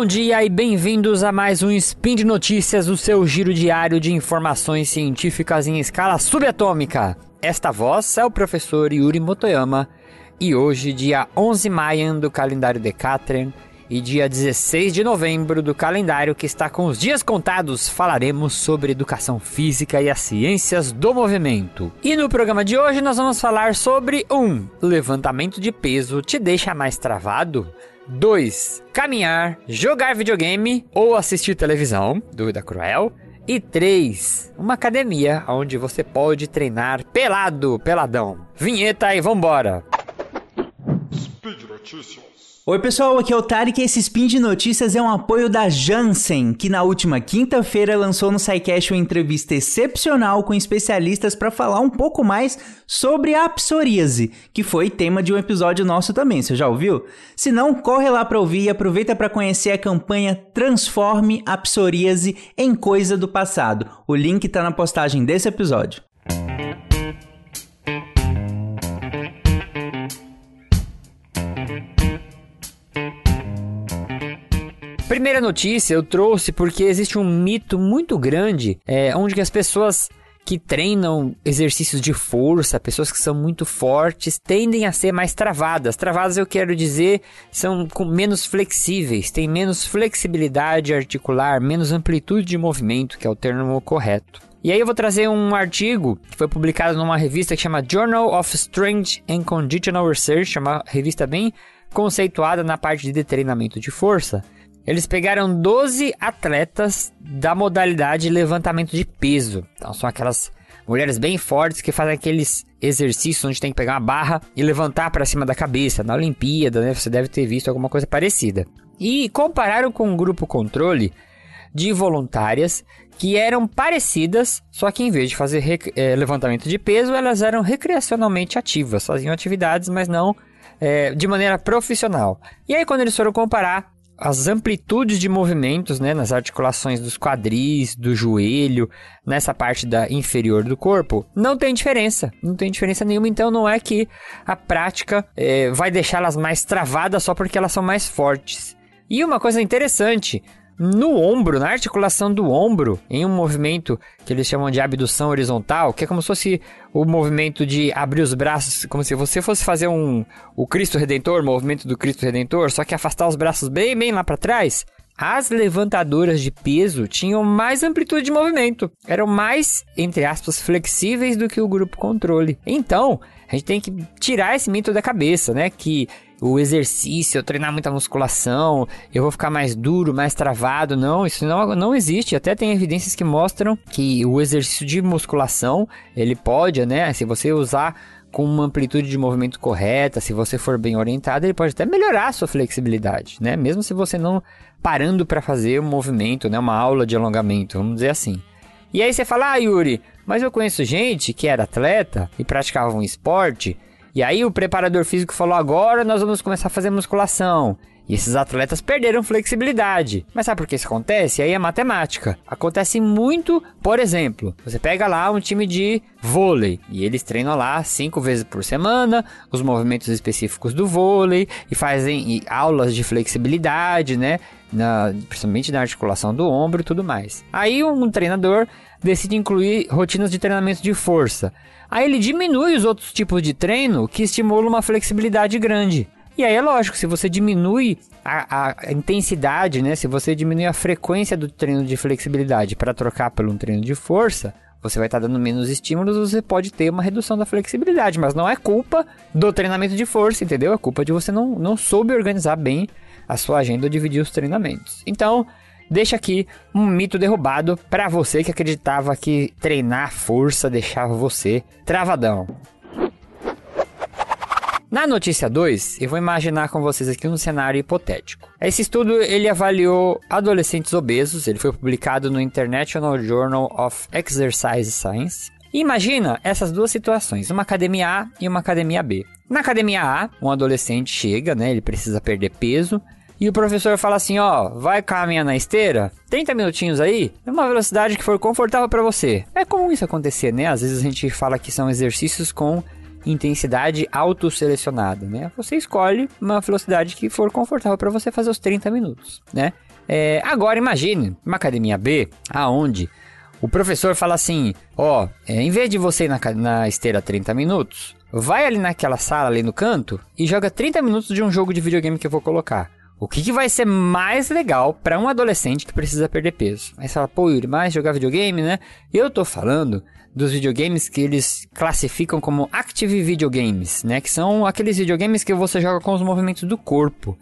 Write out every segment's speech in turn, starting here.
bom dia e bem-vindos a mais um Spin de Notícias, o seu giro diário de informações científicas em escala subatômica. Esta voz é o professor Yuri Motoyama e hoje, dia 11 de maio do calendário Decatrian e dia 16 de novembro do calendário que está com os dias contados, falaremos sobre educação física e as ciências do movimento. E no programa de hoje nós vamos falar sobre 1. Um, levantamento de peso te deixa mais travado? 2. Caminhar, jogar videogame ou assistir televisão, dúvida cruel. E 3. Uma academia onde você pode treinar pelado, peladão. Vinheta e vambora! Speed Notícias. Oi pessoal, aqui é o Tarek e esse Spin de Notícias é um apoio da Janssen, que na última quinta-feira lançou no SciCast uma entrevista excepcional com especialistas para falar um pouco mais sobre a psoríase, que foi tema de um episódio nosso também, você já ouviu? Se não, corre lá para ouvir e aproveita para conhecer a campanha Transforme a Psoríase em Coisa do Passado. O link está na postagem desse episódio. Primeira notícia eu trouxe porque existe um mito muito grande é, onde que as pessoas que treinam exercícios de força, pessoas que são muito fortes, tendem a ser mais travadas. Travadas, eu quero dizer, são menos flexíveis, têm menos flexibilidade articular, menos amplitude de movimento, que é o termo correto. E aí eu vou trazer um artigo que foi publicado numa revista que chama Journal of Strength and Conditional Research, uma revista bem conceituada na parte de treinamento de força. Eles pegaram 12 atletas da modalidade levantamento de peso. Então são aquelas mulheres bem fortes que fazem aqueles exercícios onde tem que pegar uma barra e levantar para cima da cabeça. Na Olimpíada, né? Você deve ter visto alguma coisa parecida. E compararam com um grupo controle de voluntárias que eram parecidas, só que em vez de fazer é, levantamento de peso, elas eram recreacionalmente ativas, faziam atividades, mas não é, de maneira profissional. E aí, quando eles foram comparar as amplitudes de movimentos, né, nas articulações dos quadris, do joelho, nessa parte da inferior do corpo, não tem diferença, não tem diferença nenhuma. Então não é que a prática é, vai deixá-las mais travadas só porque elas são mais fortes. E uma coisa interessante, no ombro, na articulação do ombro, em um movimento que eles chamam de abdução horizontal, que é como se fosse o movimento de abrir os braços, como se você fosse fazer um o Cristo Redentor, o movimento do Cristo Redentor, só que afastar os braços bem, bem lá para trás. As levantadoras de peso tinham mais amplitude de movimento, eram mais, entre aspas, flexíveis do que o grupo controle. Então, a gente tem que tirar esse mito da cabeça, né? Que o exercício, eu treinar muita musculação, eu vou ficar mais duro, mais travado. Não, isso não, não existe. Até tem evidências que mostram que o exercício de musculação, ele pode, né? Se você usar com uma amplitude de movimento correta, se você for bem orientado, ele pode até melhorar a sua flexibilidade, né? Mesmo se você não parando para fazer um movimento, né? Uma aula de alongamento, vamos dizer assim. E aí você fala, ah, Yuri, mas eu conheço gente que era atleta e praticava um esporte e aí o preparador físico falou: agora nós vamos começar a fazer musculação. E esses atletas perderam flexibilidade. Mas sabe por que isso acontece? Aí é matemática. Acontece muito, por exemplo, você pega lá um time de vôlei e eles treinam lá cinco vezes por semana os movimentos específicos do vôlei e fazem aulas de flexibilidade, né? Na, principalmente na articulação do ombro e tudo mais. Aí um treinador decide incluir rotinas de treinamento de força. Aí ele diminui os outros tipos de treino que estimulam uma flexibilidade grande. E aí é lógico, se você diminui a, a, intensidade, né? Se você diminui a frequência do treino de flexibilidade para trocar por um treino de força, você vai estar tá dando menos estímulos, você pode ter uma redução da flexibilidade, mas não é culpa do treinamento de força, entendeu? É culpa de você não, não soube organizar bem a sua agenda ou dividir os treinamentos. Então, deixa aqui um mito derrubado para você que acreditava que treinar força deixava você travadão. Na notícia 2, eu vou imaginar com vocês aqui um cenário hipotético. Esse estudo ele avaliou adolescentes obesos, ele foi publicado no International Journal of Exercise Science. Imagina essas duas situações, uma academia A e uma academia B. Na academia A, um adolescente chega, né, ele precisa perder peso, e o professor fala assim, ó, vai caminhar na esteira, 30 minutinhos aí, é uma velocidade que for confortável para você. É comum isso acontecer, né? Às vezes a gente fala que são exercícios com intensidade autoselecionada, né? Você escolhe uma velocidade que for confortável para você fazer os 30 minutos, né? É, agora imagine uma academia B, aonde o professor fala assim: ó, é, em vez de você ir na, na esteira 30 minutos, vai ali naquela sala ali no canto e joga 30 minutos de um jogo de videogame que eu vou colocar. O que, que vai ser mais legal para um adolescente que precisa perder peso? Aí você fala, pô, Yuri, mais jogar videogame, né? Eu tô falando dos videogames que eles classificam como Active Videogames, né? Que são aqueles videogames que você joga com os movimentos do corpo.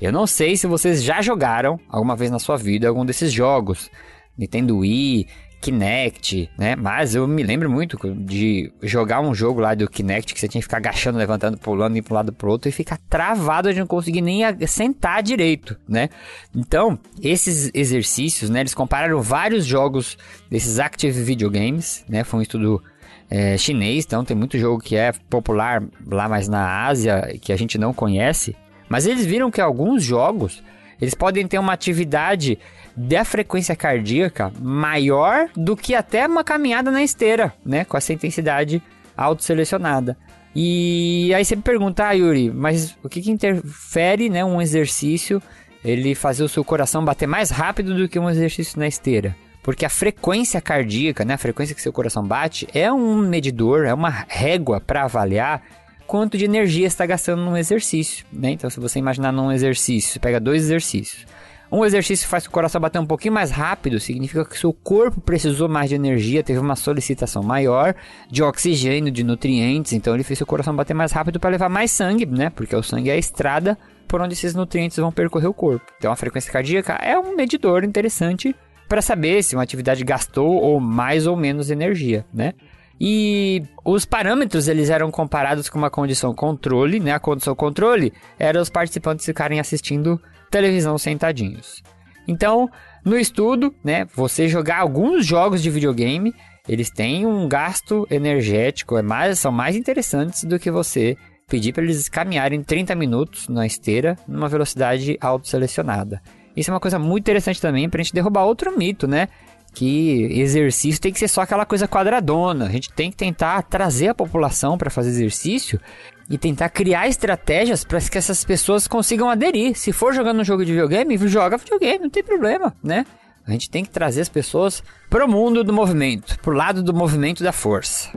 Eu não sei se vocês já jogaram alguma vez na sua vida algum desses jogos. Nintendo Wii, Kinect, né? Mas eu me lembro muito de jogar um jogo lá do Kinect que você tinha que ficar agachando, levantando, pulando, indo para um lado pro outro e ficar travado de não conseguir nem sentar direito, né? Então, esses exercícios, né? Eles compararam vários jogos desses Active Video Games, né? Foi um estudo é, chinês, então tem muito jogo que é popular lá mais na Ásia que a gente não conhece. Mas eles viram que alguns jogos eles podem ter uma atividade da frequência cardíaca maior do que até uma caminhada na esteira, né? Com essa intensidade autoselecionada. E aí você me pergunta, ah, Yuri, mas o que, que interfere, né, um exercício, ele fazer o seu coração bater mais rápido do que um exercício na esteira? Porque a frequência cardíaca, né, a frequência que seu coração bate, é um medidor, é uma régua para avaliar quanto de energia está gastando num exercício, né? Então, se você imaginar num exercício, pega dois exercícios. Um exercício faz o coração bater um pouquinho mais rápido, significa que seu corpo precisou mais de energia, teve uma solicitação maior de oxigênio, de nutrientes, então ele fez seu coração bater mais rápido para levar mais sangue, né? Porque o sangue é a estrada por onde esses nutrientes vão percorrer o corpo. Então a frequência cardíaca é um medidor interessante para saber se uma atividade gastou ou mais ou menos energia, né? E os parâmetros eles eram comparados com uma condição controle, né? A condição controle era os participantes ficarem assistindo televisão sentadinhos. Então, no estudo, né, você jogar alguns jogos de videogame, eles têm um gasto energético, é mais, são mais interessantes do que você pedir para eles caminharem 30 minutos na esteira numa velocidade auto-selecionada. Isso é uma coisa muito interessante também para a gente derrubar outro mito, né? Que exercício tem que ser só aquela coisa quadradona. A gente tem que tentar trazer a população para fazer exercício e tentar criar estratégias para que essas pessoas consigam aderir. Se for jogando um jogo de videogame, joga videogame, não tem problema, né? A gente tem que trazer as pessoas pro mundo do movimento, pro lado do movimento da força.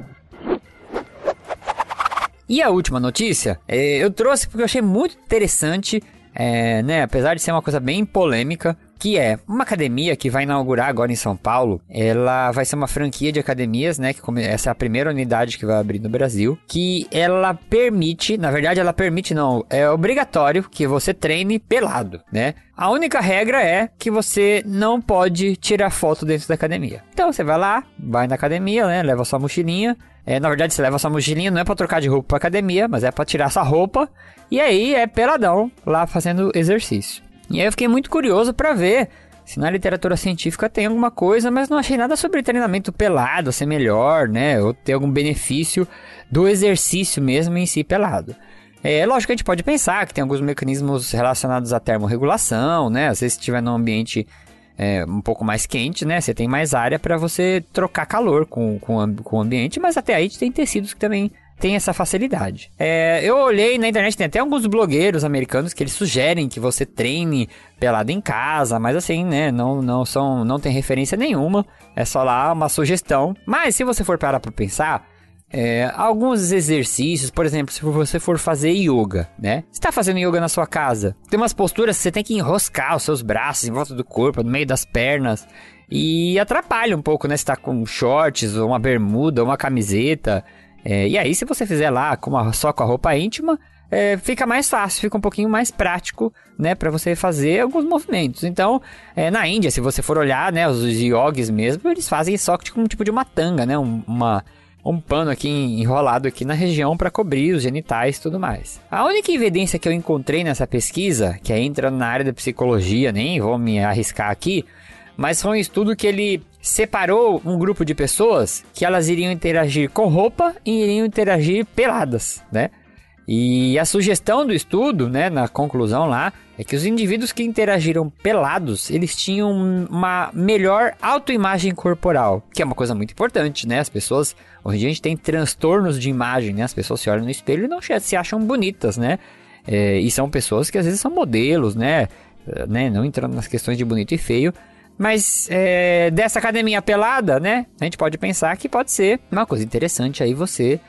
E a última notícia, é, eu trouxe porque eu achei muito interessante, é, né? Apesar de ser uma coisa bem polêmica, que é uma academia que vai inaugurar agora em São Paulo. Ela vai ser uma franquia de academias, né? Que essa é a primeira unidade que vai abrir no Brasil. Que ela permite, na verdade, ela permite não, é obrigatório que você treine pelado, né? A única regra é que você não pode tirar foto dentro da academia. Então você vai lá, vai na academia, né? Leva sua mochilinha. É, na verdade, você leva sua mochilinha não é para trocar de roupa para academia, mas é para tirar essa roupa. E aí é peladão lá fazendo exercício. E aí eu fiquei muito curioso para ver se na literatura científica tem alguma coisa, mas não achei nada sobre treinamento pelado ser melhor, né? Ou ter algum benefício do exercício mesmo em si pelado. É lógico que a gente pode pensar que tem alguns mecanismos relacionados à termorregulação, né? Às vezes se estiver num ambiente é, um pouco mais quente, né? Você tem mais área para você trocar calor com, com, com o ambiente, mas até aí tem tecidos que também tem essa facilidade. É, eu olhei na internet, tem até alguns blogueiros americanos que eles sugerem que você treine pelado em casa, mas assim, né, não, não são, não tem referência nenhuma, é só lá uma sugestão. Mas se você for parar para pensar, é, alguns exercícios, por exemplo, se você for fazer yoga, né? Você está fazendo yoga na sua casa, tem umas posturas que você tem que enroscar os seus braços em volta do corpo, no meio das pernas, e atrapalha um pouco, né? Você tá com shorts, ou uma bermuda, ou uma camiseta. É, e aí, se você fizer lá com só com a roupa íntima, é, fica mais fácil, fica um pouquinho mais prático, né, para você fazer alguns movimentos. Então, é, na Índia, se você for olhar, né, os yogis mesmo, eles fazem só com um tipo de uma tanga, né, um, uma, um pano aqui enrolado aqui na região para cobrir os genitais e tudo mais. A única evidência que eu encontrei nessa pesquisa, que entra na área da psicologia, nem vou me arriscar aqui, mas foi um estudo que ele separou um grupo de pessoas que elas iriam interagir com roupa e iriam interagir peladas, né? E a sugestão do estudo, né, na conclusão lá, é que os indivíduos que interagiram pelados, eles tinham uma melhor autoimagem corporal, que é uma coisa muito importante, né? As pessoas, hoje a gente tem transtornos de imagem, né? As pessoas se olham no espelho e não se acham bonitas, né? É, e são pessoas que às vezes são modelos, né? né? Não entrando nas questões de bonito e feio. Mas é, dessa academia pelada, né? A gente pode pensar que pode ser uma coisa interessante aí você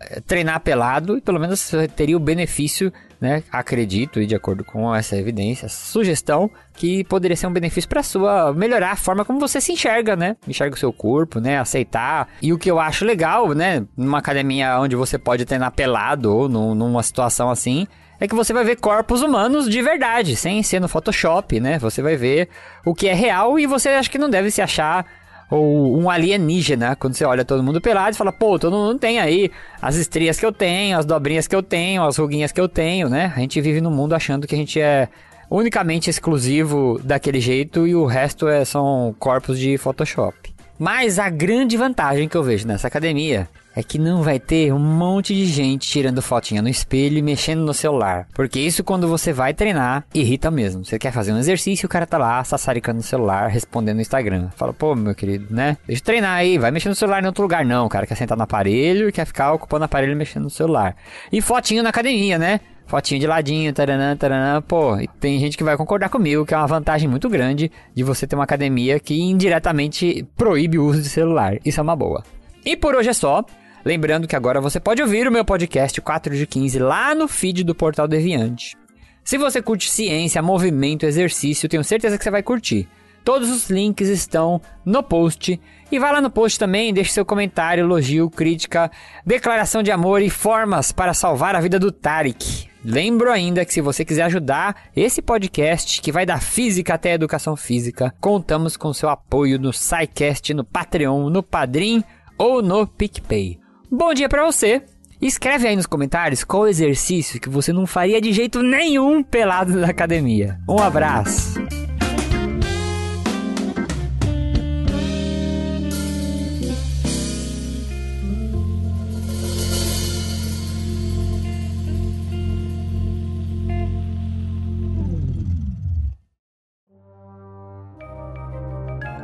é, treinar pelado e pelo menos teria o benefício, né? Acredito e de acordo com essa evidência, essa sugestão que poderia ser um benefício para sua melhorar a forma como você se enxerga, né? Enxerga o seu corpo, né? Aceitar. E o que eu acho legal, né? Numa academia onde você pode treinar pelado ou numa situação assim, é que você vai ver corpos humanos de verdade, sem ser no Photoshop, né? Você vai ver o que é real e você acha que não deve se achar ou um alienígena, quando você olha todo mundo pelado e fala, pô, todo mundo tem aí as estrias que eu tenho, as dobrinhas que eu tenho, as ruguinhas que eu tenho, né? A gente vive no mundo achando que a gente é unicamente exclusivo daquele jeito e o resto é, são corpos de Photoshop. Mas a grande vantagem que eu vejo nessa academia é que não vai ter um monte de gente tirando fotinha no espelho e mexendo no celular. Porque isso quando você vai treinar, irrita mesmo. Você quer fazer um exercício o cara tá lá sassaricando no celular, respondendo no Instagram. Fala, pô, meu querido, né? Deixa eu treinar aí, vai mexer no celular em outro lugar. Não, o cara quer sentar no aparelho e quer ficar ocupando o aparelho mexendo no celular. E fotinho na academia, né? Fotinho de ladinho, taranã, taranã. Pô, e tem gente que vai concordar comigo que é uma vantagem muito grande de você ter uma academia que indiretamente proíbe o uso de celular. Isso é uma boa. E por hoje é só. Lembrando que agora você pode ouvir o meu podcast 4 de 15 lá no feed do Portal Deviante. Se você curte ciência, movimento, exercício, tenho certeza que você vai curtir. Todos os links estão no post. E vai lá no post também, deixe seu comentário, elogio, crítica, declaração de amor e formas para salvar a vida do Tarek. Lembro ainda que se você quiser ajudar esse podcast, que vai da física até a educação física, contamos com seu apoio no SciCast, no Patreon, no Padrim ou no PicPay. Bom dia para você. Escreve aí nos comentários qual exercício que você não faria de jeito nenhum pelado na academia. Um abraço.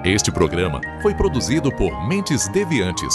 Este programa foi produzido por Mentes Deviantes